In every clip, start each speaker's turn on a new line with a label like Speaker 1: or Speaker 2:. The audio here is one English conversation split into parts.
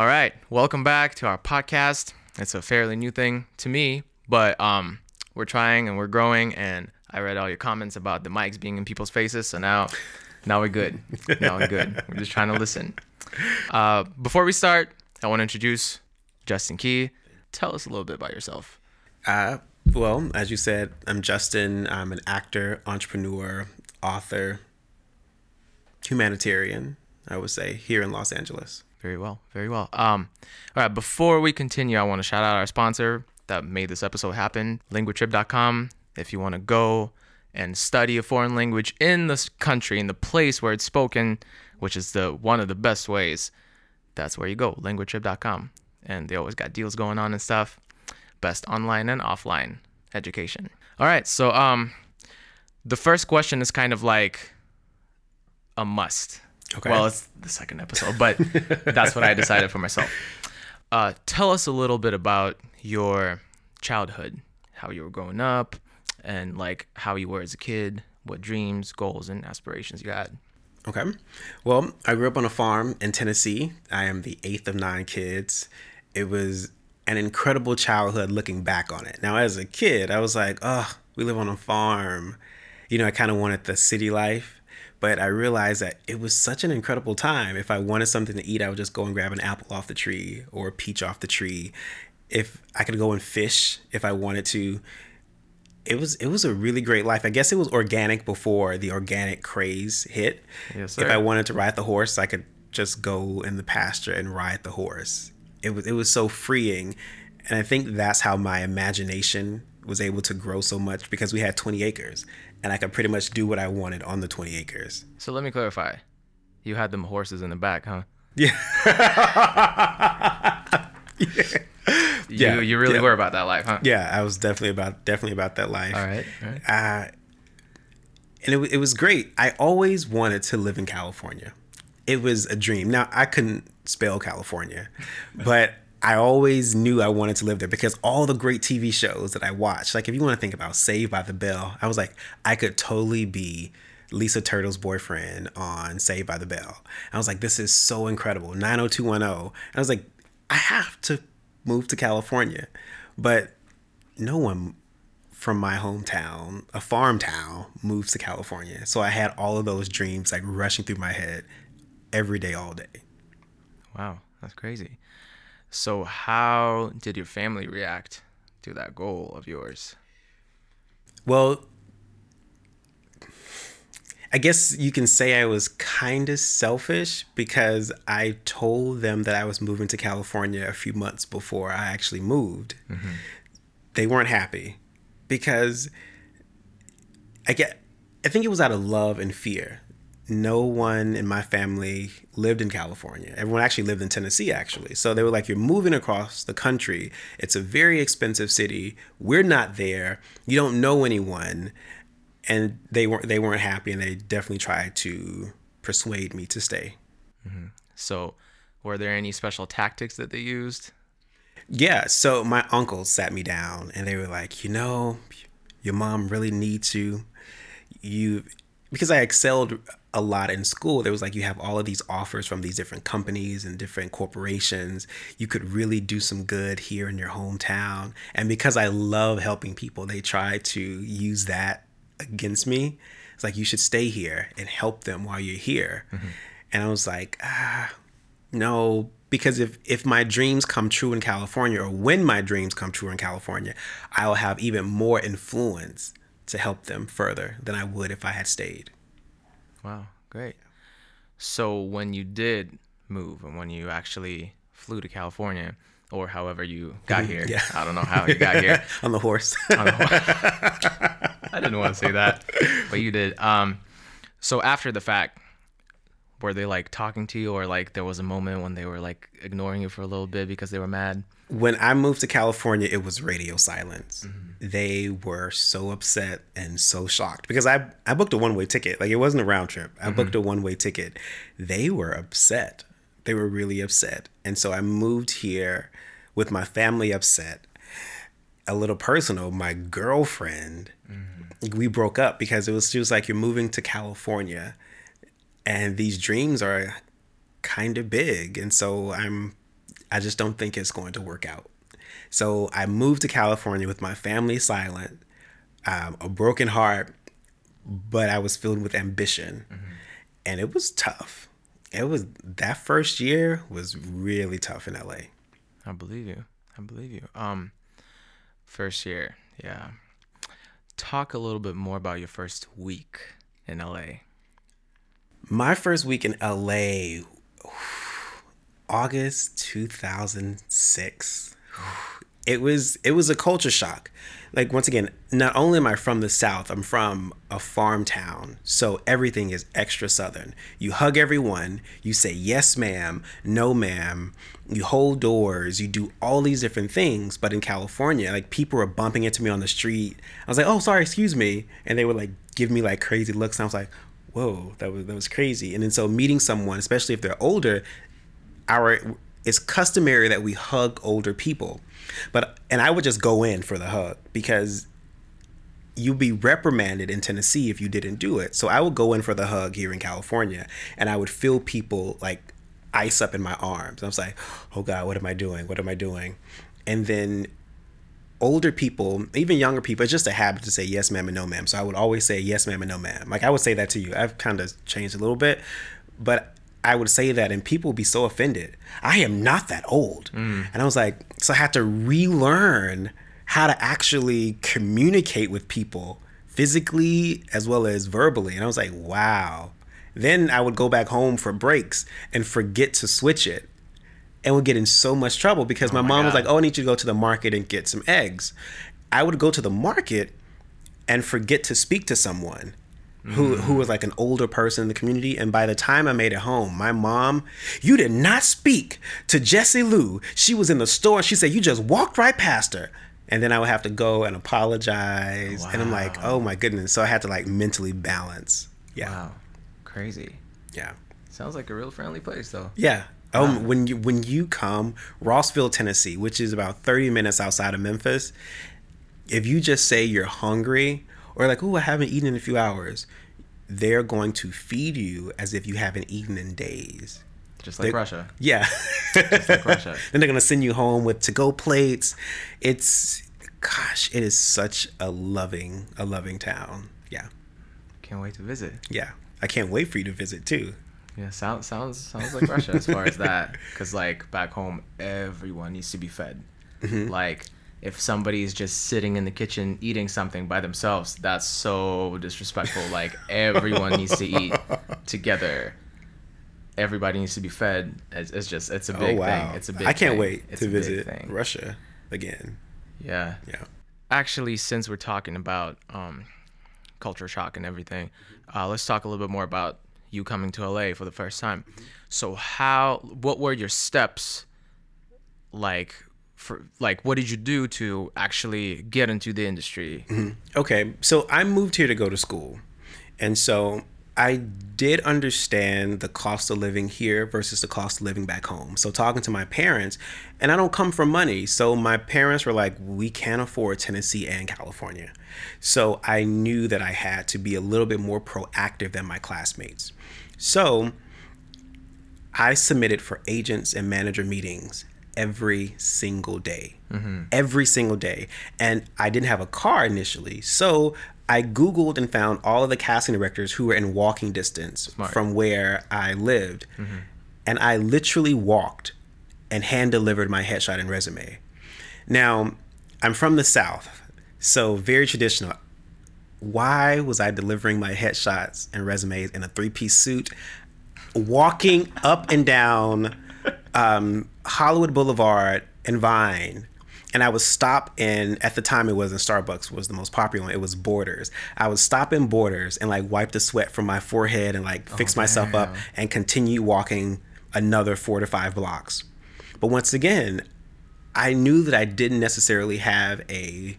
Speaker 1: All right, welcome back to our podcast. It's a fairly new thing to me, but um, we're trying and we're growing. And I read all your comments about the mics being in people's faces, so now, now we're good. Now we're good. We're just trying to listen. Uh, before we start, I want to introduce Justin Key. Tell us a little bit about yourself.
Speaker 2: Uh, well, as you said, I'm Justin. I'm an actor, entrepreneur, author, humanitarian. I would say here in Los Angeles.
Speaker 1: Very well, very well. Um, all right, before we continue, I want to shout out our sponsor that made this episode happen, linguatrip.com. If you want to go and study a foreign language in this country, in the place where it's spoken, which is the one of the best ways, that's where you go, linguatrip.com. And they always got deals going on and stuff. Best online and offline education. All right, so um, the first question is kind of like a must.
Speaker 2: Okay.
Speaker 1: Well, it's the second episode, but that's what I decided for myself. Uh, tell us a little bit about your childhood, how you were growing up, and like how you were as a kid, what dreams, goals, and aspirations you had.
Speaker 2: Okay. Well, I grew up on a farm in Tennessee. I am the eighth of nine kids. It was an incredible childhood looking back on it. Now, as a kid, I was like, oh, we live on a farm. You know, I kind of wanted the city life but I realized that it was such an incredible time. If I wanted something to eat, I would just go and grab an apple off the tree or a peach off the tree. If I could go and fish if I wanted to, it was it was a really great life. I guess it was organic before the organic craze hit.
Speaker 1: Yes, sir.
Speaker 2: If I wanted to ride the horse, I could just go in the pasture and ride the horse. It was it was so freeing, and I think that's how my imagination was able to grow so much because we had 20 acres and I could pretty much do what I wanted on the 20 acres.
Speaker 1: So let me clarify. You had them horses in the back, huh?
Speaker 2: Yeah.
Speaker 1: yeah. You, you really
Speaker 2: yeah.
Speaker 1: were about that life, huh?
Speaker 2: Yeah, I was definitely about definitely about that life.
Speaker 1: All right. All right.
Speaker 2: Uh, and it, it was great. I always wanted to live in California. It was a dream. Now I couldn't spell California, but I always knew I wanted to live there because all the great TV shows that I watched, like if you want to think about Saved by the Bell, I was like, I could totally be Lisa Turtle's boyfriend on Saved by the Bell. I was like, this is so incredible. 90210. I was like, I have to move to California. But no one from my hometown, a farm town, moves to California. So I had all of those dreams like rushing through my head every day, all day.
Speaker 1: Wow, that's crazy. So, how did your family react to that goal of yours?
Speaker 2: Well, I guess you can say I was kind of selfish because I told them that I was moving to California a few months before I actually moved. Mm-hmm. They weren't happy because I get I think it was out of love and fear no one in my family lived in California. Everyone actually lived in Tennessee, actually. So they were like, You're moving across the country. It's a very expensive city. We're not there. You don't know anyone. And they weren't they weren't happy and they definitely tried to persuade me to stay.
Speaker 1: Mm-hmm. So were there any special tactics that they used?
Speaker 2: Yeah. So my uncles sat me down and they were like, you know, your mom really needs you. You because I excelled a lot in school, there was like you have all of these offers from these different companies and different corporations. You could really do some good here in your hometown. And because I love helping people, they try to use that against me. It's like you should stay here and help them while you're here. Mm-hmm. And I was like, ah, no, because if if my dreams come true in California or when my dreams come true in California, I will have even more influence to help them further than I would if I had stayed.
Speaker 1: Wow, great. So when you did move and when you actually flew to California, or however you got here, yeah. I don't know how you got here
Speaker 2: on the horse. on the
Speaker 1: horse. I didn't want to say that, but you did. Um, so after the fact, were they like talking to you, or like there was a moment when they were like ignoring you for a little bit because they were mad?
Speaker 2: When I moved to California, it was radio silence. Mm-hmm they were so upset and so shocked because I I booked a one way ticket. Like it wasn't a round trip. I mm-hmm. booked a one way ticket. They were upset. They were really upset. And so I moved here with my family upset. A little personal, my girlfriend, mm-hmm. we broke up because it was she was like, You're moving to California and these dreams are kind of big. And so I'm I just don't think it's going to work out. So I moved to California with my family silent, um, a broken heart, but I was filled with ambition. And it was tough. It was that first year was really tough in LA.
Speaker 1: I believe you. I believe you. Um, first year, yeah. Talk a little bit more about your first week in LA.
Speaker 2: My first week in LA, August 2006. It was it was a culture shock. Like once again, not only am I from the south, I'm from a farm town. So everything is extra southern. You hug everyone, you say yes ma'am, no ma'am, you hold doors, you do all these different things, but in California, like people were bumping into me on the street. I was like, "Oh, sorry, excuse me." And they would like give me like crazy looks and I was like, "Whoa, that was that was crazy." And then so meeting someone, especially if they're older, our it's customary that we hug older people. But and i would just go in for the hug because you'd be reprimanded in tennessee if you didn't do it. So i would go in for the hug here in california and i would feel people like ice up in my arms. I was like oh god what am i doing? What am i doing? And then older people even younger people it's just a habit to say yes ma'am and no ma'am. So i would always say yes ma'am and no ma'am. Like i would say that to you. I've kind of changed a little bit but I would say that and people would be so offended. I am not that old. Mm. And I was like, so I had to relearn how to actually communicate with people physically as well as verbally. And I was like, wow. Then I would go back home for breaks and forget to switch it and would get in so much trouble because oh my,
Speaker 1: my
Speaker 2: mom was like, oh, I need you to go to the market and get some eggs. I would go to the market and forget to speak to someone who who was like an older person in the community. And by the time I made it home, my mom, you did not speak to Jessie Lou. She was in the store. She said you just walked right past her. And then I would have to go and apologize. And I'm like, oh my goodness. So I had to like mentally balance. Yeah.
Speaker 1: Wow, crazy.
Speaker 2: Yeah.
Speaker 1: Sounds like a real friendly place, though.
Speaker 2: Yeah. Um, when you when you come Rossville, Tennessee, which is about 30 minutes outside of Memphis, if you just say you're hungry or like, "Oh, I haven't eaten in a few hours," they're going to feed you as if you haven't eaten in days.
Speaker 1: Just like
Speaker 2: They-
Speaker 1: Russia.
Speaker 2: Yeah.
Speaker 1: Just like Russia.
Speaker 2: then they're gonna send you home with to-go plates. It's gosh, it is such a loving, a loving town. Yeah.
Speaker 1: Can't wait to visit.
Speaker 2: Yeah. I can't wait for you to visit too.
Speaker 1: Yeah, sounds sounds sounds like Russia as far as that. Because like back home, everyone needs to be fed. Mm-hmm. Like if somebody's just sitting in the kitchen eating something by themselves, that's so disrespectful. Like everyone needs to eat together. Everybody needs to be fed. It's, it's just it's a big thing. It's a big.
Speaker 2: Oh, I can't
Speaker 1: thing.
Speaker 2: wait
Speaker 1: It's
Speaker 2: to visit. Russia again.
Speaker 1: Yeah.
Speaker 2: Yeah.
Speaker 1: actually since we're talking about um, culture shock and everything uh, let's talk a little bit more about you coming to la for the first time so how what were your steps like for like what did you do to actually get into the industry mm-hmm.
Speaker 2: Okay, so I moved here to go to school. And so I did understand the cost of living here versus the cost of living back home. So talking to my parents, and I don't come from money. So my parents were like, we can't afford Tennessee and California. So I knew that I had to be a little bit more proactive than my classmates. So I submitted for agents and manager meetings every single day. Mm-hmm. Every single day. And I didn't have a car initially. So I Googled and found all of the casting directors who were in walking distance from where I lived. Mm-hmm. And I literally walked and hand delivered my headshot and resume. Now, I'm from the South, so very traditional. Why was I delivering my headshots and resumes in a three piece suit, walking up and down um, Hollywood Boulevard and Vine? And I would stop in, at the time it wasn't Starbucks was the most popular one, it was Borders. I would stop in Borders and like wipe the sweat from my forehead and like fix myself up and continue walking another four to five blocks. But once again, I knew that I didn't necessarily have a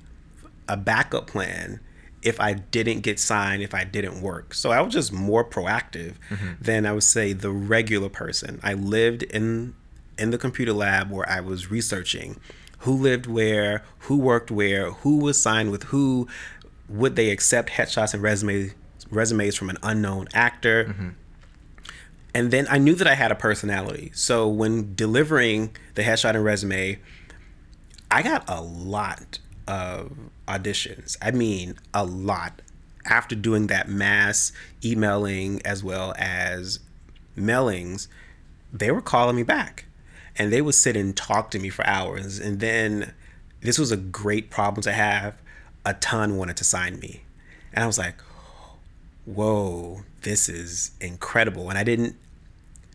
Speaker 2: a backup plan if I didn't get signed, if I didn't work. So I was just more proactive mm-hmm. than I would say the regular person. I lived in in the computer lab where I was researching who lived where, who worked where, who was signed with who, would they accept headshots and resumes resumes from an unknown actor mm-hmm. And then I knew that I had a personality. So when delivering the headshot and resume, I got a lot of auditions. I mean, a lot. After doing that mass emailing as well as mailings, they were calling me back and they would sit and talk to me for hours. And then this was a great problem to have. A ton wanted to sign me. And I was like, whoa, this is incredible. And I didn't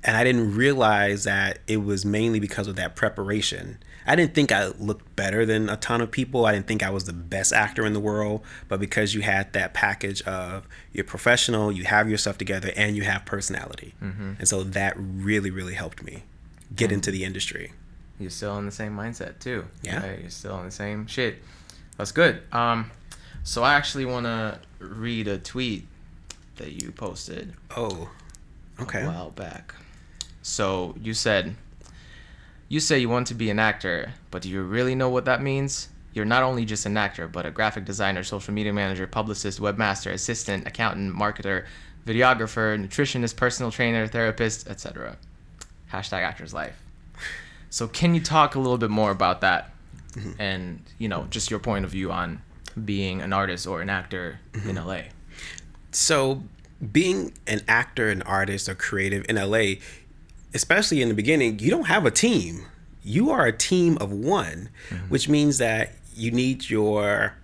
Speaker 2: and I didn't realize that it was mainly because of that preparation. I didn't think I looked better than a ton of people. I didn't think I was the best actor in the world, but because you had that package of you're professional, you have yourself together, and you have personality, mm-hmm. and so that really, really helped me get into the industry.
Speaker 1: You're still in the same mindset too.
Speaker 2: Yeah,
Speaker 1: right? you're still in the same shit. That's good. Um, so I actually want to read a tweet that you posted.
Speaker 2: Oh, okay.
Speaker 1: A while back. So you said, you say you want to be an actor, but do you really know what that means? You're not only just an actor, but a graphic designer, social media manager, publicist, webmaster, assistant, accountant, marketer, videographer, nutritionist, personal trainer, therapist, etc. Hashtag actor's life. So can you talk a little bit more about that, mm-hmm. and you know just your point of view on being an artist or an actor mm-hmm. in LA?
Speaker 2: So being an actor, an artist, or creative in LA, especially in the beginning, you don't have a team. You are a team of one, mm-hmm. which means that you need your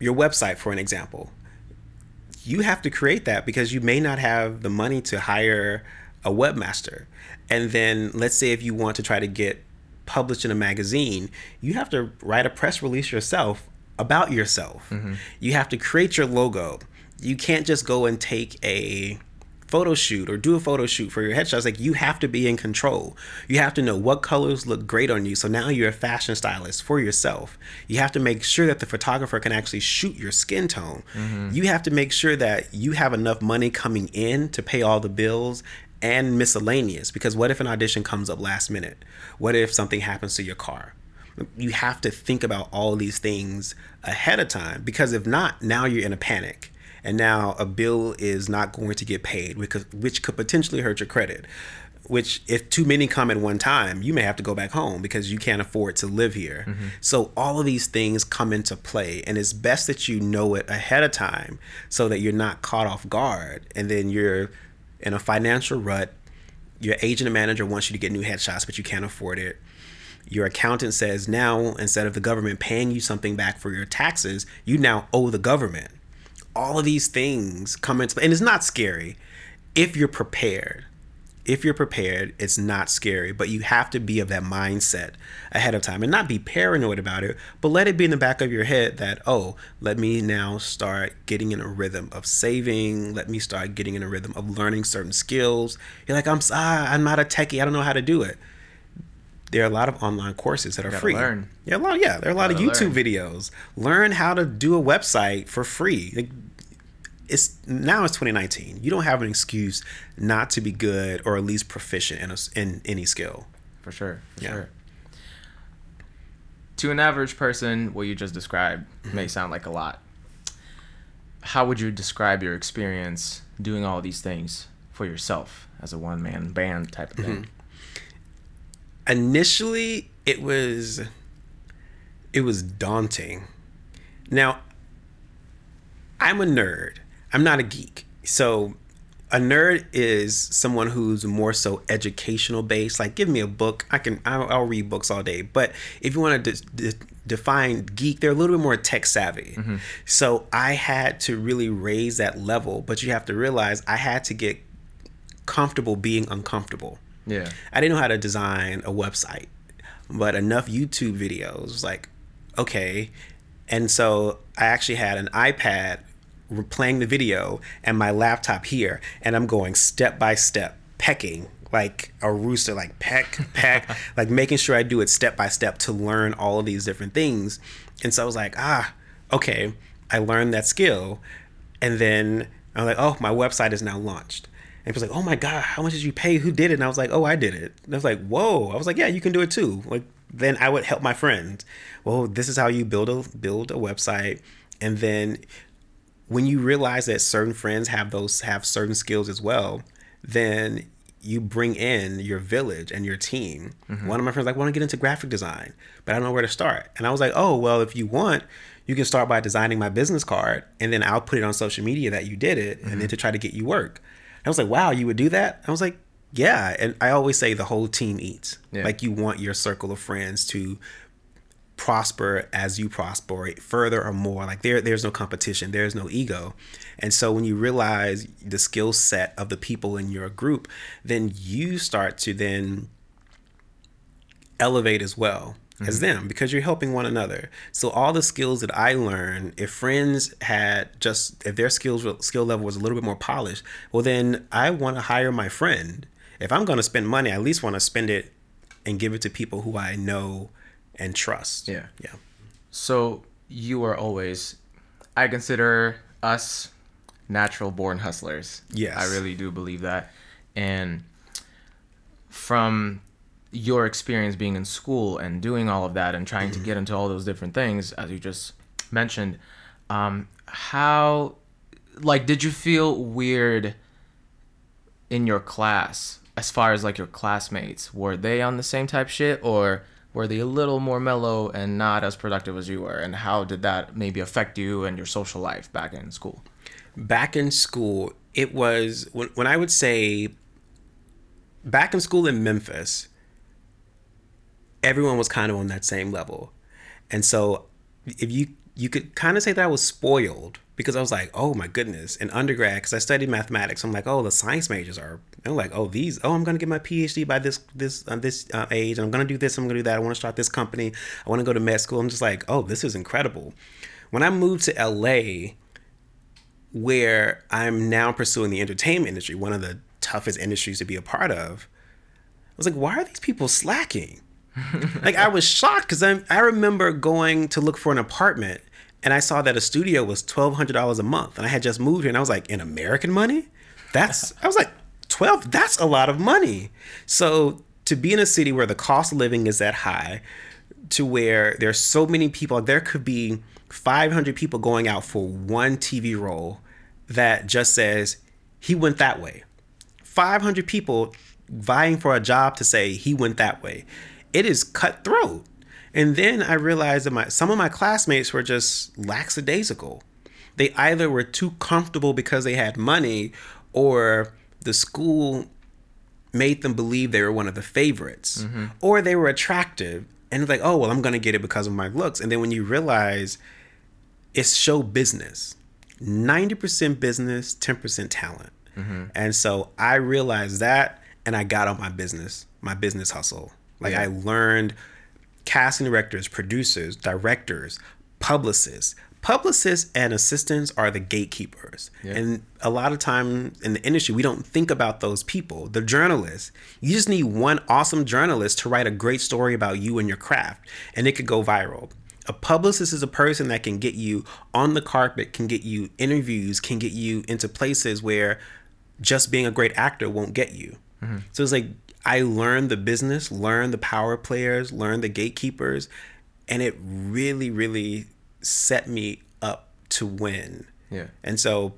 Speaker 2: your website for an example. You have to create that because you may not have the money to hire a webmaster. And then let's say if you want to try to get published in a magazine, you have to write a press release yourself about yourself. Mm-hmm. You have to create your logo. You can't just go and take a photo shoot or do a photo shoot for your headshots like you have to be in control. You have to know what colors look great on you. So now you're a fashion stylist for yourself. You have to make sure that the photographer can actually shoot your skin tone. Mm-hmm. you have to make sure that you have enough money coming in to pay all the bills and miscellaneous because what if an audition comes up last minute? What if something happens to your car? You have to think about all these things ahead of time because if not now you're in a panic and now a bill is not going to get paid, which could, which could potentially hurt your credit. Which, if too many come at one time, you may have to go back home because you can't afford to live here. Mm-hmm. So, all of these things come into play, and it's best that you know it ahead of time so that you're not caught off guard and then you're in a financial rut. Your agent and manager wants you to get new headshots, but you can't afford it your accountant says now instead of the government paying you something back for your taxes, you now owe the government all of these things come into and it's not scary if you're prepared if you're prepared it's not scary but you have to be of that mindset ahead of time and not be paranoid about it but let it be in the back of your head that oh let me now start getting in a rhythm of saving let me start getting in a rhythm of learning certain skills you're like i'm ah, i'm not a techie i don't know how to do it there are a lot of online courses that are free.
Speaker 1: Learn.
Speaker 2: Yeah, a lot. Yeah, there are a lot of YouTube learn. videos. Learn how to do a website for free it's now it's 2019. You don't have an excuse not to be good or at least proficient in a, in any skill.
Speaker 1: For sure. For yeah. Sure. To an average person, what you just described mm-hmm. may sound like a lot. How would you describe your experience doing all these things for yourself as a one man band type of thing? Mm-hmm.
Speaker 2: Initially, it was it was daunting. Now, I'm a nerd. I'm not a geek. So a nerd is someone who's more so educational based. Like, give me a book, I can I'll, I'll read books all day. But if you want to de- de- define geek, they're a little bit more tech savvy. Mm-hmm. So I had to really raise that level. But you have to realize I had to get comfortable being uncomfortable.
Speaker 1: Yeah,
Speaker 2: I didn't know how to design a website, but enough YouTube videos like, okay. And so I actually had an iPad playing the video and my laptop here, and I'm going step by step, pecking like a rooster, like peck, peck, like making sure I do it step by step to learn all of these different things. And so I was like, ah, okay, I learned that skill. And then I was like, oh, my website is now launched. And he was like, oh my God, how much did you pay? Who did it? And I was like, oh, I did it. And I was like, whoa. I was like, yeah, you can do it too. Like, then I would help my friends. Well, this is how you build a build a website. And then when you realize that certain friends have those have certain skills as well, then you bring in your village and your team. Mm-hmm. One of my friends like want to get into graphic design, but I don't know where to start. And I was like, oh well, if you want, you can start by designing my business card, and then I'll put it on social media that you did it, and then mm-hmm. to try to get you work. I was like, wow, you would do that? I was like, yeah. And I always say the whole team eats.
Speaker 1: Yeah.
Speaker 2: Like you want your circle of friends to prosper as you prosper further or more. Like there there's no competition. There's no ego. And so when you realize the skill set of the people in your group then you start to then elevate as well as mm-hmm. them because you're helping one another. So all the skills that i learned if friends had just if their skills skill level was a little bit more polished well then i want to hire my friend. If i'm going to spend money i at least want to spend it and give it to people who i know and trust
Speaker 1: Yeah.
Speaker 2: yeah
Speaker 1: So you are always, I consider us natural born hustlers.
Speaker 2: Yes.
Speaker 1: I really do believe that. And from your experience being in school and doing all of that and trying to get into all those different things, as you just mentioned, um, how, like, did you feel weird in your class as far as like your classmates? Were they on the same type shit or were they a little more mellow and not as productive as you were? And how did that maybe affect you and your social life back in school?
Speaker 2: back in school, it was when, when I would say back in school in Memphis, everyone was kind of on that same level. And so if you you could kind of say that I was spoiled because I was like, oh my goodness, in undergrad, because I studied mathematics, I'm like, oh, the science majors are. I'm like, oh, these, oh, I'm gonna get my PhD by this this uh, this uh, age, and I'm gonna do this, I'm gonna do that. I want to start this company. I want to go to med school. I'm just like, oh, this is incredible. When I moved to LA, where I'm now pursuing the entertainment industry, one of the toughest industries to be a part of. I was like, why are these people slacking? like I was shocked because I I remember going to look for an apartment and I saw that a studio was twelve hundred dollars a month, and I had just moved here, and I was like, in American money, that's I was like twelve. That's a lot of money. So to be in a city where the cost of living is that high, to where there's so many people, there could be five hundred people going out for one TV role that just says he went that way. 500 people vying for a job to say he went that way. It is cutthroat. And then I realized that my some of my classmates were just lackadaisical. They either were too comfortable because they had money or the school made them believe they were one of the favorites mm-hmm. or they were attractive and it's like, "Oh, well, I'm going to get it because of my looks." And then when you realize it's show business 90% business 10% talent mm-hmm. and so i realized that and i got on my business my business hustle like
Speaker 1: Yeah.
Speaker 2: i learned casting directors producers directors publicists. Publicists and assistants are the gatekeepers. And a lot of time in the industry we don't think about those people. The journalists you just need one awesome journalist to write a great story about you and your craft and it could go viral. A publicist is a person that can get you on the carpet, can get you interviews, can get you into places where just being a great actor won't get you. Mm-hmm. So it's like I learned the business, learned the power players, learned the gatekeepers, and it really, really set me up to win.
Speaker 1: Yeah.
Speaker 2: And so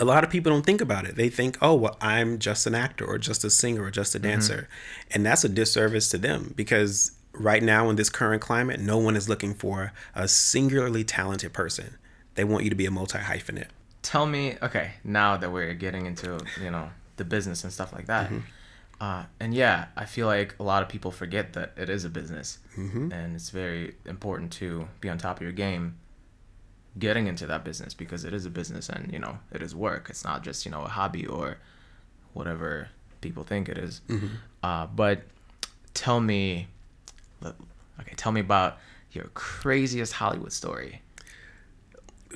Speaker 2: a lot of people don't think about it. They think, oh, well, I'm just an actor or just a singer or just a mm-hmm. dancer. And that's a disservice to them because right now in this current climate, no one is looking for a singularly talented person. They want you to be a multi hyphenate.
Speaker 1: Tell me, okay, now that we're getting into, you know, the business and stuff like that. Mm-hmm. Uh, and yeah, I feel like a lot of people forget that it is a business. And it's very important to be on top of your game getting into that business because it is a business and, you know, it is work. It's not just, you know, a hobby or whatever people think it is. Uh, but tell me, okay, tell me about your craziest Hollywood story.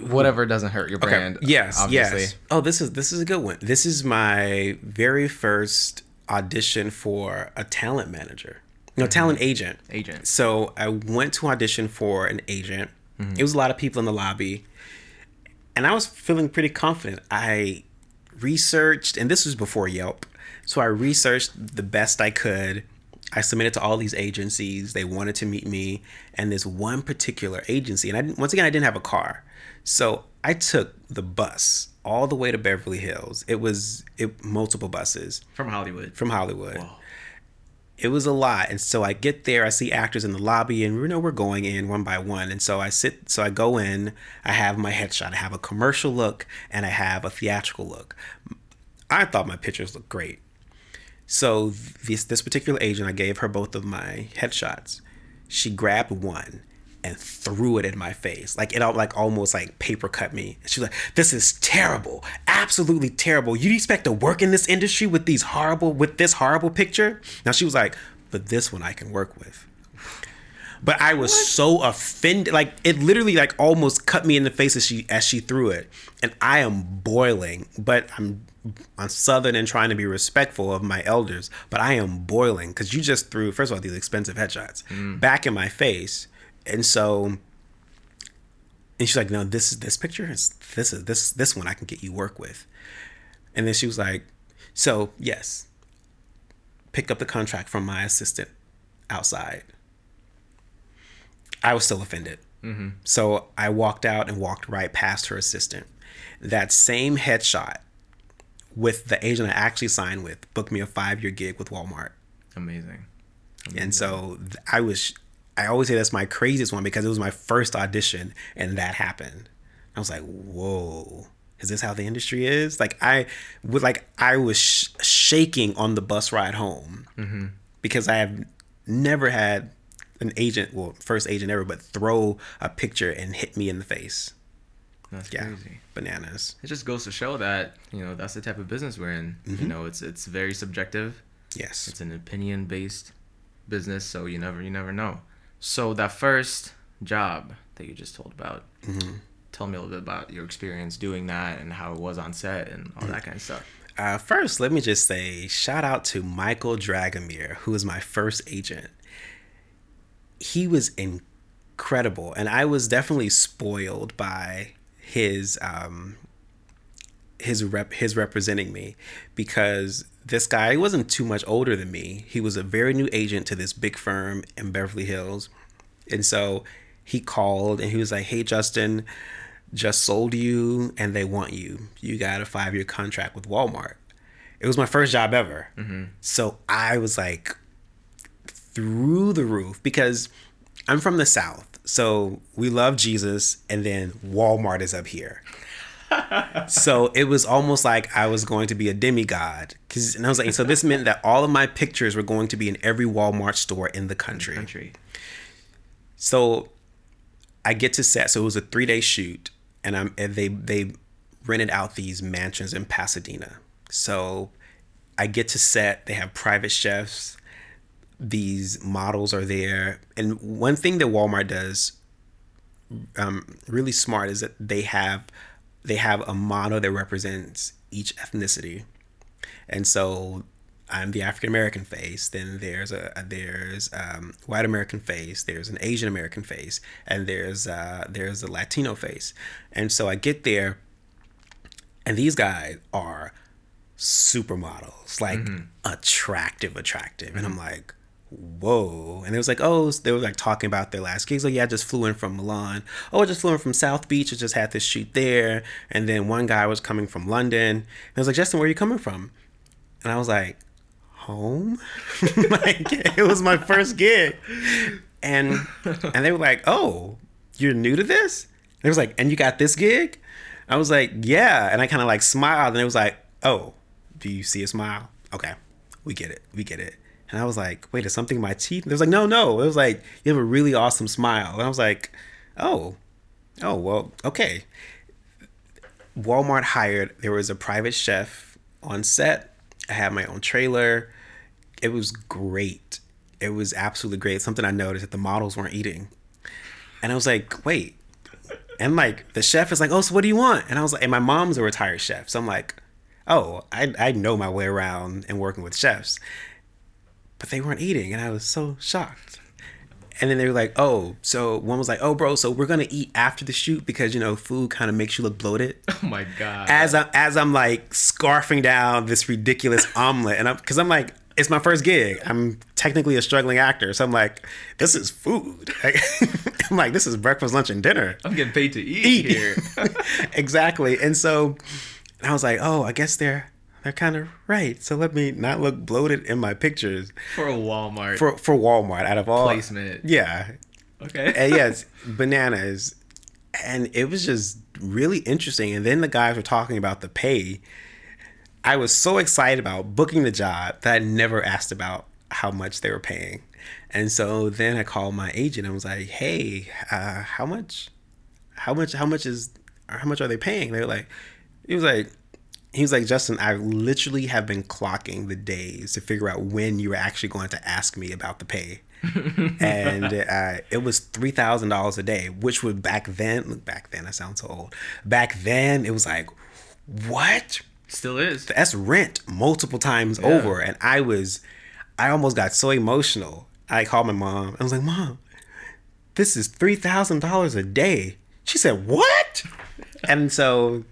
Speaker 1: Whatever doesn't hurt your brand.
Speaker 2: Yes.
Speaker 1: obviously.
Speaker 2: Yes. Oh, this is this is a good one. This is my very first audition for a talent manager. No, talent mm-hmm. agent.
Speaker 1: Agent.
Speaker 2: So I went to audition for an agent. Mm-hmm. It was a lot of people in the lobby. And I was feeling pretty confident. I researched, and this was before Yelp. So I researched the best I could. I submitted to all these agencies. They wanted to meet me, and this one particular agency. And I didn't, once again, I didn't have a car, so I took the bus all the way to Beverly Hills. It was it multiple buses
Speaker 1: From Hollywood.
Speaker 2: from Hollywood.
Speaker 1: Whoa.
Speaker 2: It was a lot, and so I get there. I see actors in the lobby, and we know we're going in one by one. And so I sit, so I go in. I have my headshot. I have a commercial look, and I have a theatrical look. I thought my pictures looked great. So this this particular agent, I gave her both of my headshots. She grabbed one and threw it in my face, like it all like almost like paper cut me. She was like, "This is terrible, absolutely terrible. You expect to work in this industry with these horrible with this horrible picture?" Now she was like, "But this one I can work with." But I was so offended, like it literally like almost cut me in the face as she as she threw it, and I am boiling. But I'm I'm southern and trying to be respectful of my elders, but I am boiling because you just threw first of all these expensive headshots mm. back in my face, and so. And she's like, "No, this is this picture is this is this this one I can get you work with," and then she was like, "So yes, pick up the contract from my assistant outside." I was still offended. Mm-hmm. So I walked out and walked right past her assistant. That same headshot with the agent I actually signed with booked me a five year gig with Walmart.
Speaker 1: Amazing.
Speaker 2: And so th- I was, I always say that's my craziest one because it was my first audition and that happened. I was like, whoa. Is this how the industry is? Like I was like I was sh- shaking on the bus ride home mm-hmm. because I have never had an agent, well, first agent ever, but throw a picture and hit me in the face.
Speaker 1: That's
Speaker 2: Yeah,
Speaker 1: crazy.
Speaker 2: bananas.
Speaker 1: It just goes to show that you know that's the type of business we're in. You mm-hmm. know, it's it's very subjective.
Speaker 2: Yes.
Speaker 1: It's an opinion based business, so you never you never know. So that first job that you just told about, tell me a little bit about your experience doing that and how it was on set and all that kind of stuff.
Speaker 2: Uh, first, let me just say shout out to Michael Dragomir, who was my first agent. He was incredible, and I was definitely spoiled by his um, his rep his representing me because this guy he wasn't too much older than me. He was a very new agent to this big firm in Beverly Hills, and so he called and he was like, "Hey, Justin." just sold you and they want you. You got a five year contract with Walmart. It was my first job ever. Mm-hmm. So I was like through the roof because I'm from the South. So we love Jesus and then Walmart is up here. So it was almost like I was going to be a demigod. Cause, and I was like, so this meant that all of my pictures were going to be in every Walmart store in the country.
Speaker 1: Country.
Speaker 2: So I get to set. So it was a three day shoot, and I'm and they they rented out these mansions in Pasadena. So I get to set. They have private chefs. These models are there, and one thing that Walmart does, um, really smart, is that they have they have a model that represents each ethnicity, and so I'm the African American face. Then there's a there's um, white American face. There's an Asian American face, and there's uh, there's a Latino face. And so I get there, and these guys are supermodels, like attractive, attractive, and I'm like. Whoa! And it was like, oh, they were like talking about their last gigs. Like, yeah, I just flew in from Milan. Oh, I just flew in from South Beach. I just had this shoot there. And then one guy was coming from London. And I was like, Justin, where are you coming from? And I was like, home? like it was my first gig. And and they were like, "Oh, you're new to this?" And it was like, "And you got this gig?" I was like, "Yeah." And I kind of like smiled and it was like, "Oh, do you see a smile? Okay. We get it. We get it." And I was like, "Wait, is something in my teeth?" And it was like, "No, no." It was like, "You have a really awesome smile." And I was like, "Oh. Oh, well, okay." Walmart hired there was a private chef on set. I had my own trailer. It was great. It was absolutely great. Something I noticed that the models weren't eating. And I was like, wait. And like the chef is like, oh, so what do you want? And I was like, and my mom's a retired chef. So I'm like, oh, I, I know my way around and working with chefs. But they weren't eating. And I was so shocked. And then they were like, oh, so one was like, oh, bro, so we're going to eat after the shoot because, you know, food kind of makes you look bloated
Speaker 1: Oh my god.
Speaker 2: as I as I'm like scarfing down this ridiculous omelet, and I'm because I'm like it's my first gig. I'm technically a struggling actor, so I'm like, this is food. I'm like, this is breakfast, lunch, and dinner.
Speaker 1: I'm getting paid to eat,
Speaker 2: Eat.
Speaker 1: here.
Speaker 2: exactly. And so I was like, oh, I guess they're they're kind of right. So let me not look bloated in my pictures
Speaker 1: For a Walmart
Speaker 2: for for Walmart. Out of all
Speaker 1: placement.
Speaker 2: yeah,
Speaker 1: Okay.
Speaker 2: and yes, bananas. And it was just really interesting. And then the guys were talking about the pay. I was so excited about booking the job that I never asked about how much they were paying. And so then I called my agent and was like, "Hey, uh, how much? How much? How much is? How much are they paying?" They were like, "It was like." He was like, Justin, I literally have been clocking the days to figure out when you were actually going to ask me about the pay and uh, it was three thousand dollars a day, which would back then. Look, back then, I sound so old. Back then, it was like, what?
Speaker 1: Still is.
Speaker 2: That's rent multiple times over, and I was, I almost got so emotional. I called my mom. I was like, Mom, this is three thousand dollars a day. She said, What? and so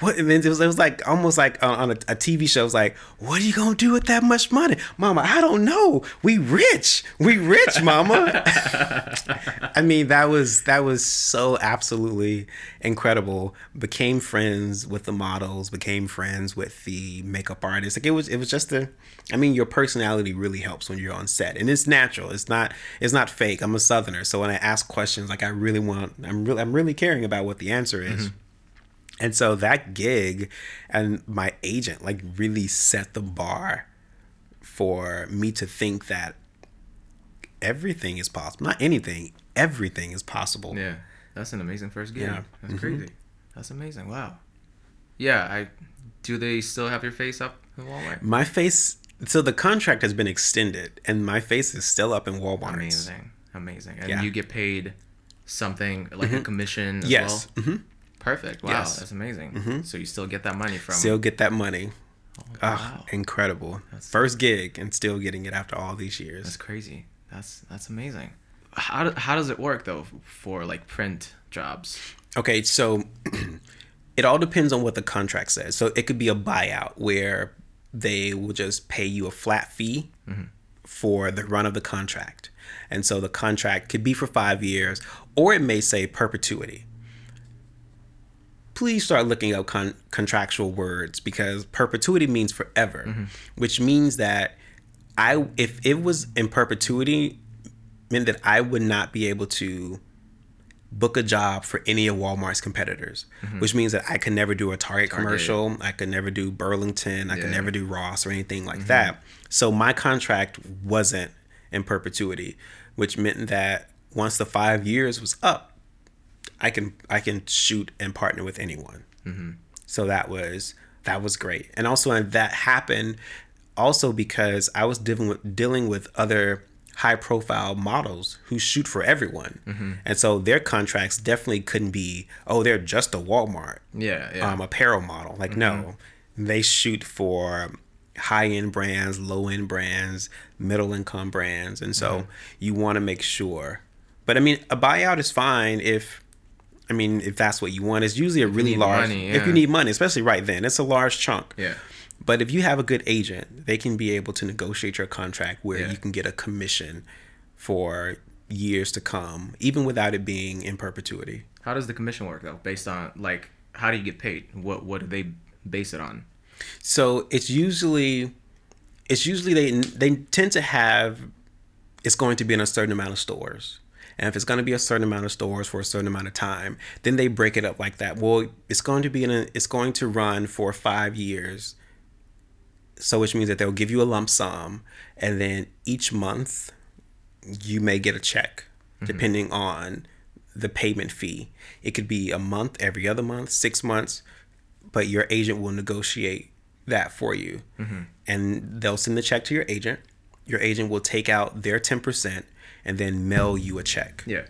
Speaker 2: what and then it was, it was like almost like on, on a, a TV show. It was like, what are you gonna do with that much money, Mama? I don't know. We rich. We rich, Mama. I mean, that was that was so absolutely incredible. Became friends with the models. Became friends with the makeup artists. Like it was it was just a. I mean, your personality really helps when you're on set, and it's natural. It's not it's not fake. I'm a Southerner, so when I ask questions, like I really want, I'm really I'm really caring about what the answer is. Mm-hmm. And so that gig and my agent like really set the bar for me to think that everything is possible. Not anything, everything is possible.
Speaker 1: Yeah. That's an amazing first gig.
Speaker 2: Yeah. Mm-hmm.
Speaker 1: That's crazy. That's amazing. Wow. Yeah, I do they still have your face up in Walmart?
Speaker 2: My face so the contract has been extended and my face is still up in Walmart.
Speaker 1: Amazing. Amazing. And
Speaker 2: Yeah. Mm-hmm.
Speaker 1: you get paid something like a commission as
Speaker 2: Yes.
Speaker 1: well?
Speaker 2: hmm
Speaker 1: Perfect. Wow,
Speaker 2: Yes. Mm-hmm.
Speaker 1: that's amazing. So you still get that money from
Speaker 2: Still get that money. Ah,
Speaker 1: wow.
Speaker 2: incredible. First gig and still getting it after all these years.
Speaker 1: That's crazy. That's that's amazing. How do, how does it work though for like print jobs?
Speaker 2: Okay, so it all depends on what the contract says. So it could be a buyout where they will just pay you a flat fee for the run of the contract. And so the contract could be for five years, or it may say perpetuity. Please start looking up con- contractual words because perpetuity means forever, mm-hmm. which means that I, if it was in perpetuity, meant that I would not be able to book a job for any of Walmart's competitors, mm-hmm. which means that I could never do a Target, commercial, I could never do Burlington, I could never do Ross or anything like mm-hmm. that. So my contract wasn't in perpetuity, which meant that once the five years was up, I can I can shoot and partner with anyone. Mm-hmm. So that was that was great, and also and that happened also because I was dealing with dealing with other high profile models who shoot for everyone, mm-hmm. and so their contracts definitely couldn't be oh they're just a Walmart
Speaker 1: Yeah, yeah.
Speaker 2: um, apparel model. Like no, mm-hmm. they shoot for high end brands, low end brands, middle income brands, and so you want to make sure. But I mean, a buyout is fine if. I mean, if that's what you want, it's usually a really large.
Speaker 1: money,
Speaker 2: If you need money, especially right then, it's a large chunk.
Speaker 1: yeah.
Speaker 2: But if you have a good agent, they can be able to negotiate your contract where
Speaker 1: Yeah.
Speaker 2: you can get a commission for years to come, even without it being in perpetuity.
Speaker 1: How does the commission work though? Based on like how do you get paid? What what do they base it on?
Speaker 2: So it's usually, it's usually they they tend to have, it's going to be in a certain amount of stores, and if it's going to be a certain amount of stores for a certain amount of time, then they break it up like that. Well, it's going to be in a, it's going to run for five years. So which means that they'll give you a lump sum, and then each month, you may get a check, mm-hmm. depending on the payment fee. It could be a month, every other month, six months, but your agent will negotiate that for you. Mm-hmm. And they'll send the check to your agent. Your agent will take out their 10% and then mail you a check.
Speaker 1: Yeah.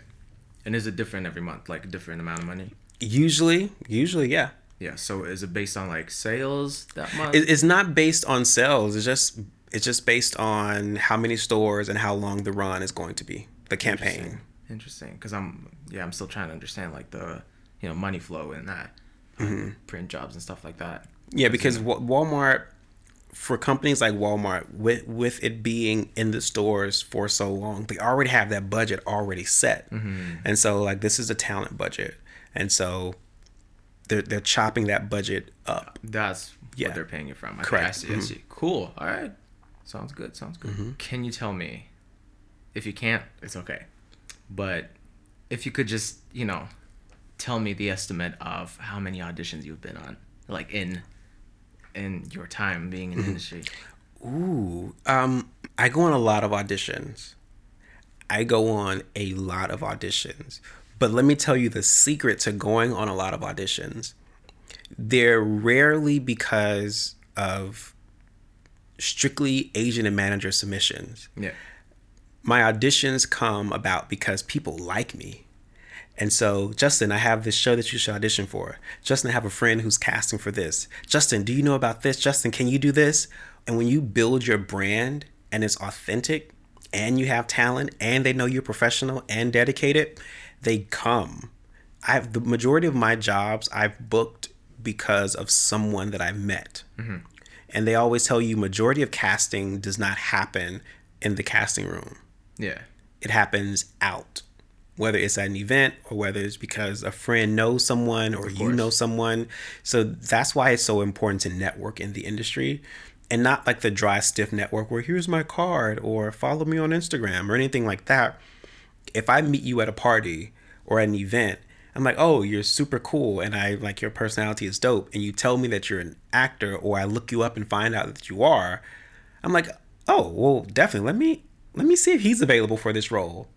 Speaker 1: And is it different every month? Like a different amount of money?
Speaker 2: Usually, usually, yeah.
Speaker 1: Yeah. So is it based on like sales that month?
Speaker 2: It- It's not based on sales. It's just it's just based on how many stores and how long the run is going to be, the campaign.
Speaker 1: Interesting. Because I'm yeah I'm still trying to understand like the you know money flow in that
Speaker 2: Mm-hmm.
Speaker 1: print jobs and stuff like that.
Speaker 2: Yeah, because Wa- Walmart, for companies like Walmart, with with it being in the stores for so long, they already have that budget already set, mm-hmm. and so like this is a talent budget, and so they're they're chopping that budget up.
Speaker 1: That's
Speaker 2: Yeah.
Speaker 1: what they're paying you from. Okay, I
Speaker 2: Correct.
Speaker 1: I see. Mm-hmm. Cool. All right. Sounds good. Sounds good. Mm-hmm. Can you tell me? If you can't, it's okay. But if you could just, you know, tell me the estimate of how many auditions you've been on, like in in your time being in the industry.
Speaker 2: Ooh, um, I go on a lot of auditions. I go on a lot of auditions. But let me tell you the secret to going on a lot of auditions. They're rarely because of strictly agent and manager submissions.
Speaker 1: Yeah.
Speaker 2: My auditions come about because people like me. And so, Justin, I have this show that you should audition for. Justin, I have a friend who's casting for this. Justin, do you know about this? Justin, can you do this? And when you build your brand and it's authentic and you have talent and they know you're professional and dedicated, they come. I have the majority of my jobs I've booked because of someone that I met. Mm-hmm. And they always tell you majority of casting does not happen in the casting room
Speaker 1: Yeah.
Speaker 2: it happens out whether it's at an event or whether it's because a friend knows someone or you know someone. So that's why it's so important to network in the industry and not like the dry stiff network where here's my card or follow me on instagram or anything like that. If i meet you at a party or at an event i'm like oh you're super cool and i like your personality is dope and you tell me that you're an actor or i look you up and find out that you are i'm like oh well definitely. Let me let me see if he's available for this role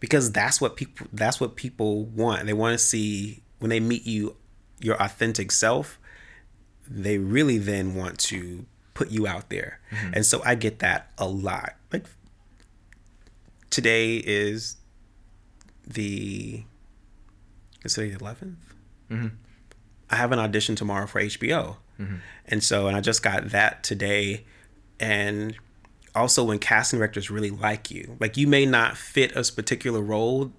Speaker 2: because that's what people that's what people want they want to see when they meet you your authentic self they really then want to put you out there. Mm-hmm. And so i get that a lot. Like today is the is today the 11th mm-hmm. i have an audition tomorrow for hbo mm-hmm. and so and i just got that today and also when casting directors really like you. Like you may not fit a particular role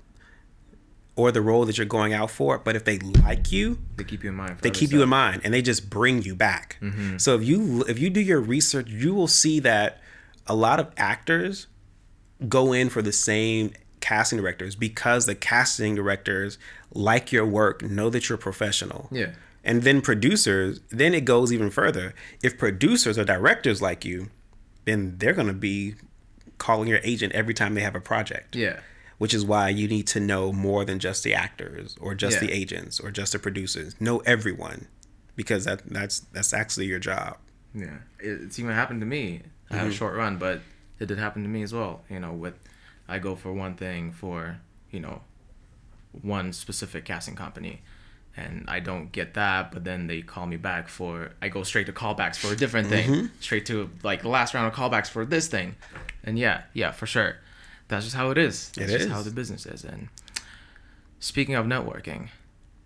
Speaker 2: or the role that you're going out for but if they like you
Speaker 1: They keep you in mind.
Speaker 2: They keep you in mind and they just bring you back. Mm-hmm. So if you if you do your research you will see that a lot of actors go in for the same casting directors because the casting directors like your work know that you're professional.
Speaker 1: Yeah.
Speaker 2: and then producers then it goes even further. If producers or directors like you then they're going to be calling your agent every time they have a project
Speaker 1: Yeah.
Speaker 2: which is why you need to know more than just the actors or just
Speaker 1: Yeah.
Speaker 2: the agents or just the producers know everyone because that that's that's actually your job
Speaker 1: Yeah, it's even happened to me. I had a mm-hmm. short run, but it did happen to me as well. You know, with I go for one thing for you know one specific casting company, and I don't get that, but then they call me back for I go straight to callbacks for a different thing, mm-hmm. straight to like the last round of callbacks for this thing, and yeah, yeah, for sure, that's just how it is. That's
Speaker 2: It
Speaker 1: just
Speaker 2: is.
Speaker 1: how the business is. And speaking of networking,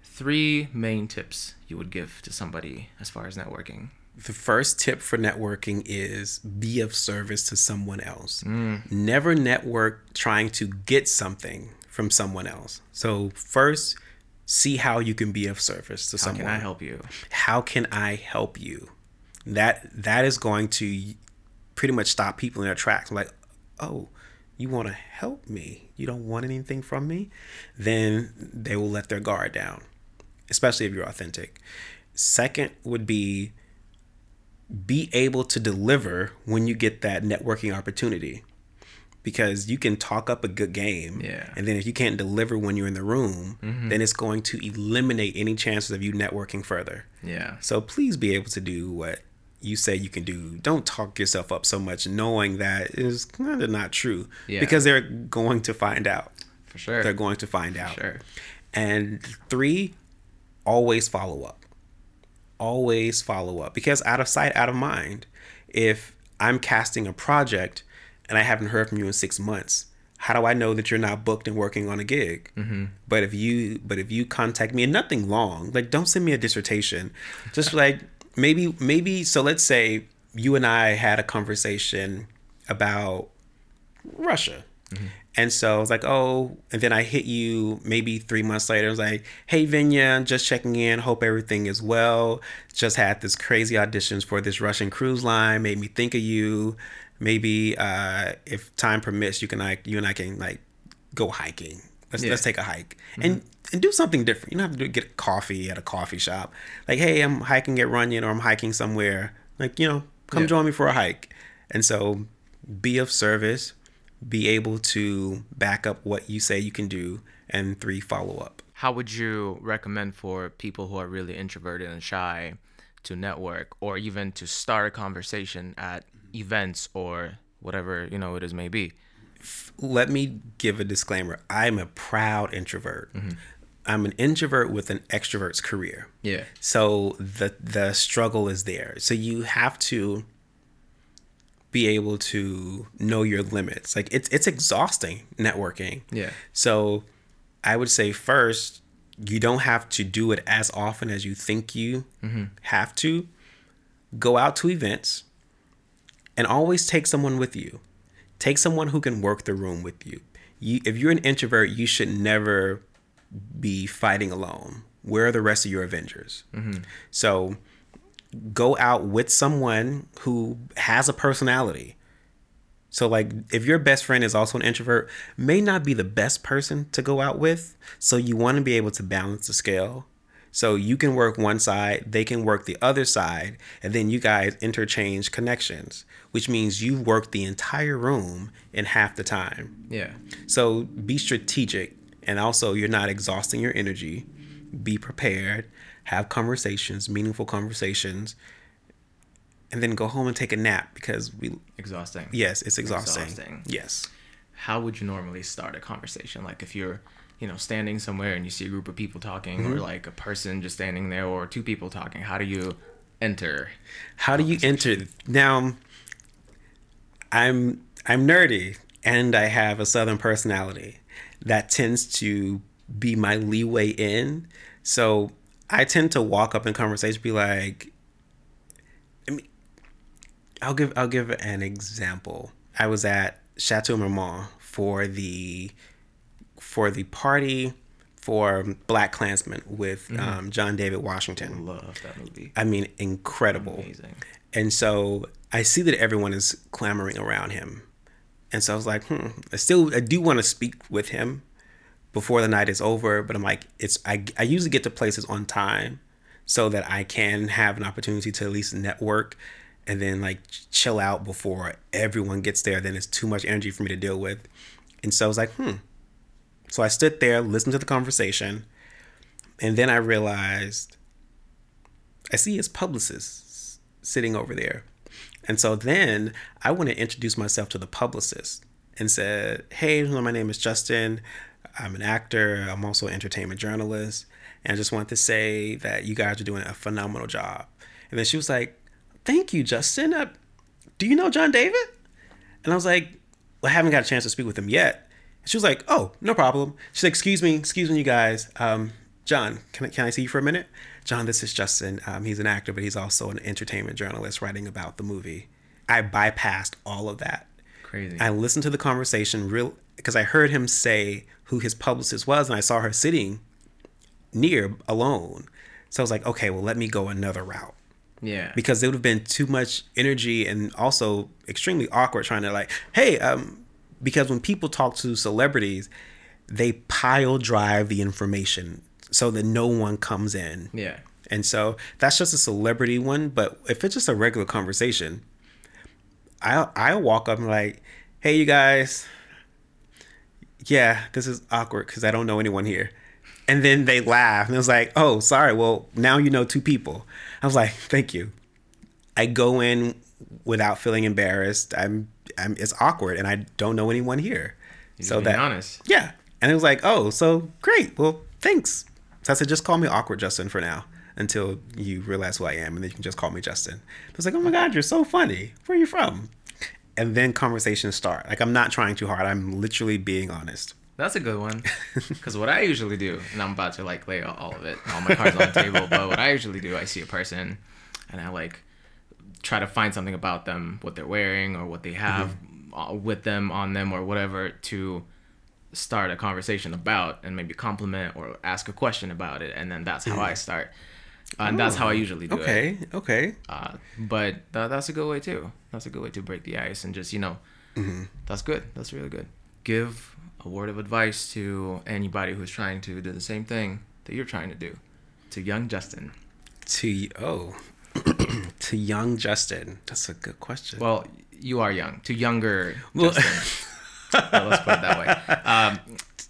Speaker 1: three main tips you would give to somebody as far as networking.
Speaker 2: the first tip for networking is be of service to someone else. Mm. Never network trying to get something from someone else. So first, see how you can be of service to
Speaker 1: How
Speaker 2: someone.
Speaker 1: How can I help you?
Speaker 2: How can I help you? That that is going to pretty much stop people in their tracks. Like, oh, you want to help me? You don't want anything from me? Then they will let their guard down, especially if you're authentic. Second would be be able to deliver when you get that networking opportunity because you can talk up a good game
Speaker 1: Yeah.
Speaker 2: and then if you can't deliver when you're in the room mm-hmm. then it's going to eliminate any chances of you networking further
Speaker 1: Yeah.
Speaker 2: so please be able to do what you say you can do don't talk yourself up so much knowing that is kind of not true
Speaker 1: Yeah.
Speaker 2: because they're going to find out
Speaker 1: For sure.
Speaker 2: they're going to find out
Speaker 1: Sure.
Speaker 2: and three, always follow up. Always follow up because out of sight, out of mind. If I'm casting a project and I haven't heard from you in six months, how do I know that you're not booked and working on a gig? Mm-hmm. But if you, but if you contact me and nothing long, like don't send me a dissertation, just like maybe, maybe. So let's say you and I had a conversation about Russia And so I was like, oh, and then I hit you maybe three months later. I was like, hey, Vinya, just checking in. Hope everything is well. Just had this crazy auditions for this Russian cruise line. Made me think of you. Maybe uh, if time permits, you can like you and I can like go hiking. Let's
Speaker 1: Yeah.
Speaker 2: let's take a hike and and do something different. You don't have to do, get coffee at a coffee shop. Like, hey, I'm hiking at Runyon or I'm hiking somewhere. Like, you know, come
Speaker 1: Yeah.
Speaker 2: join me for a hike. And so, be of service, be able to back up what you say you can do, and three, follow up.
Speaker 1: How would you recommend for people who are really introverted and shy to network or even to start a conversation at events or whatever, you know, it is may be?
Speaker 2: Let me give a disclaimer. I'm a proud introvert. Mm-hmm. I'm an introvert with an extrovert's career.
Speaker 1: Yeah.
Speaker 2: So the the struggle is there. So you have to be able to know your limits. Like it's it's exhausting networking.
Speaker 1: Yeah.
Speaker 2: So I would say first, you don't have to do it as often as you think you mm-hmm. have to. Go out to events and always take someone with you. Take someone who can work the room with you. You if you're an introvert, you should never be fighting alone. Where are the rest of your Avengers? Mm-hmm. So go out with someone who has a personality. So like if your best friend is also an introvert, may not be the best person to go out with. So you want to be able to balance the scale. So you can work one side, they can work the other side, and then you guys interchange connections, which means you work the entire room in half the time.
Speaker 1: Yeah.
Speaker 2: So be strategic and also you're not exhausting your energy. Be prepared, have conversations, meaningful conversations, and then go home and take a nap because we
Speaker 1: Exhausting.
Speaker 2: yes, it's exhausting.
Speaker 1: Exhausting.
Speaker 2: Yes.
Speaker 1: How would you normally start a conversation? Like if you're, you know, standing somewhere and you see a group of people talking or mm-hmm. like a person just standing there or two people talking, how do you enter?
Speaker 2: How do you enter now I'm I'm nerdy and I have a southern personality that tends to be my leeway in. So I tend to walk up in conversation be like I mean I'll give I'll give an example. I was at Chateau Marmont for the for the party for Black Klansman with um, John David Washington.
Speaker 1: Love that movie.
Speaker 2: I mean, incredible.
Speaker 1: Amazing.
Speaker 2: And so I see that everyone is clamoring around him. And so I was like, hmm, I still I do want to speak with him before the night is over, but I'm like, it's I, I usually get to places on time so that I can have an opportunity to at least network and then like chill out before everyone gets there. Then it's too much energy for me to deal with. And so I was like, hmm. So I stood there, listened to the conversation, and then I realized I see his publicist sitting over there. And so then I want to introduce myself to the publicist and said, Hey, my name is Justin. I'm an actor. I'm also an entertainment journalist. And I just want to say that you guys are doing a phenomenal job. And then she was like, Thank you, Justin. Uh, do you know John David? And I was like, Well, I haven't got a chance to speak with him yet. She was like, Oh, no problem. She's like, Excuse me, excuse me, you guys. Um, John, can I, can I see you for a minute? John, this is Justin. Um, he's an actor, but he's also an entertainment journalist writing about the movie. I bypassed all of that.
Speaker 1: Crazy.
Speaker 2: I listened to the conversation real because I heard him say who his publicist was, and I saw her sitting near alone. So I was like, okay, well, let me go another route
Speaker 1: yeah.
Speaker 2: because it would have been too much energy and also extremely awkward trying to like, hey, um, because when people talk to celebrities, they pile drive the information so that no one comes in.
Speaker 1: yeah.
Speaker 2: And so that's just a celebrity one. But if it's just a regular conversation, I I walk up and like, hey, you guys. Yeah, this is awkward because I don't know anyone here. And then they laugh and it was like, oh, sorry. Well, now you know two people. I was like, thank you. I go in without feeling embarrassed. I'm, I'm it's awkward and I don't know anyone here.
Speaker 1: You're
Speaker 2: so that
Speaker 1: honest.
Speaker 2: yeah. And it was like, oh, so great. Well, thanks. So I said, just call me awkward Justin for now until you realize who I am. And then you can just call me Justin. I was like, oh my God, you're so funny. Where are you from? And then conversations start. Like, I'm not trying too hard. I'm literally being honest.
Speaker 1: That's a good one. Because what I usually do, and I'm about to like lay all of it, all my cards on the table, but what I usually do, I see a person and I like try to find something about them, what they're wearing or what they have, uh, with them on them or whatever to start a conversation about and maybe compliment or ask a question about it. And then that's how i start. Uh, and that's how i usually do it.
Speaker 2: Okay, okay.
Speaker 1: uh, but tha- that's a good way too. That's a good way to break the ice and just you know that's good. That's really good. Give a word of advice to anybody who's trying to do the same thing that you're trying to do. To young justin.
Speaker 2: To oh, to young Justin. That's a good question.
Speaker 1: well you are young to younger
Speaker 2: Well-
Speaker 1: justin Well, let's put it that way um,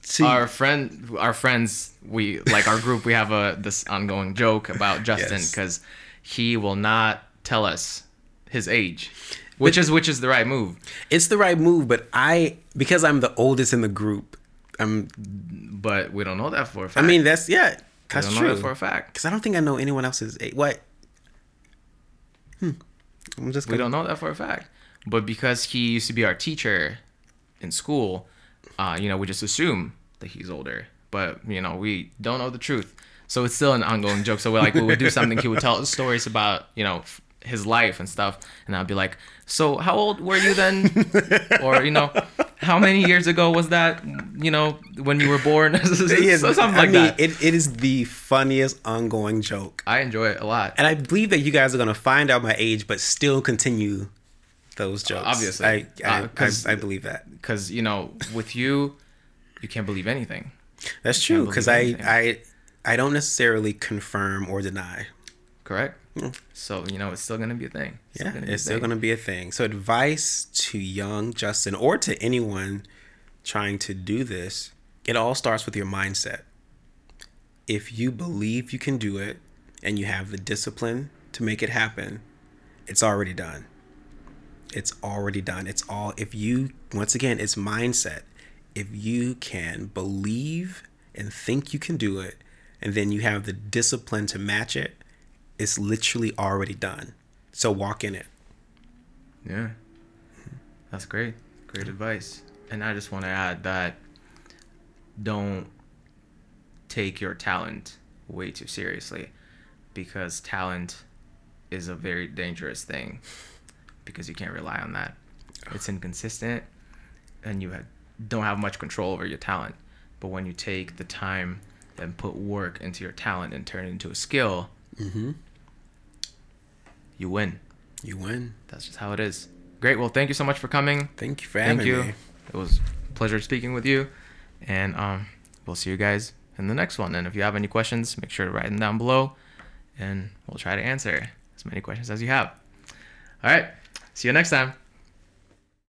Speaker 2: to
Speaker 1: our friend our friends we like our group we have a this ongoing joke about justin
Speaker 2: Yes.
Speaker 1: because he will not tell us his age which is which is the right move
Speaker 2: it's the right move, but I because I'm the oldest in the group. I'm.
Speaker 1: but we don't know that for a fact I
Speaker 2: mean, that's yeah,
Speaker 1: we
Speaker 2: that's
Speaker 1: don't know
Speaker 2: true.
Speaker 1: that for a fact
Speaker 2: Because I don't think I know anyone else's age. What? Hmm. I'm just.
Speaker 1: we
Speaker 2: Gonna,
Speaker 1: don't know that for a fact but because he used to be our teacher in school uh, you know we just assume that he's older but you know we don't know the truth so it's still an ongoing joke so we're like we would do something he would tell us stories about you know his life and stuff and i'd be like so how old were you then or you know how many years ago was that you know when you were born so something
Speaker 2: I
Speaker 1: like
Speaker 2: mean,
Speaker 1: that
Speaker 2: It, it is the funniest ongoing joke,
Speaker 1: i enjoy it a lot
Speaker 2: and I believe that you guys are gonna find out my age, but still continue those jokes.
Speaker 1: obviously.
Speaker 2: I I,
Speaker 1: Uh,
Speaker 2: I, I believe that.
Speaker 1: because you know with you you can't believe anything
Speaker 2: That's true. Because I. I I don't necessarily confirm or deny.
Speaker 1: correct so you know it's still gonna be a thing
Speaker 2: Hmm. Yeah,
Speaker 1: gonna a
Speaker 2: it's still
Speaker 1: thing.
Speaker 2: going to be a thing. So, advice to young Justin or to anyone trying to do this, it all starts with your mindset. If you believe you can do it and you have the discipline to make it happen, it's already done. It's already done. It's all, if you, once again, it's mindset. If you can believe and think you can do it, and then you have the discipline to match it, it's literally already done. So walk in it.
Speaker 1: Yeah. That's great. Great advice. And I just want to add that don't take your talent way too seriously because talent is a very dangerous thing because you can't rely on that. It's inconsistent and you don't have much control over your talent. But when you take the time and put work into your talent and turn it into a skill,
Speaker 2: Mm-hmm.
Speaker 1: You win.
Speaker 2: You win.
Speaker 1: That's just how it is. Great. Well, thank you so much for coming.
Speaker 2: Thank you for
Speaker 1: Thank
Speaker 2: having
Speaker 1: you.
Speaker 2: me.
Speaker 1: It was a pleasure speaking with you. And um, we'll see you guys in the next one. And if you have any questions, make sure to write them down below and we'll try to answer as many questions as you have. All right. See you next time.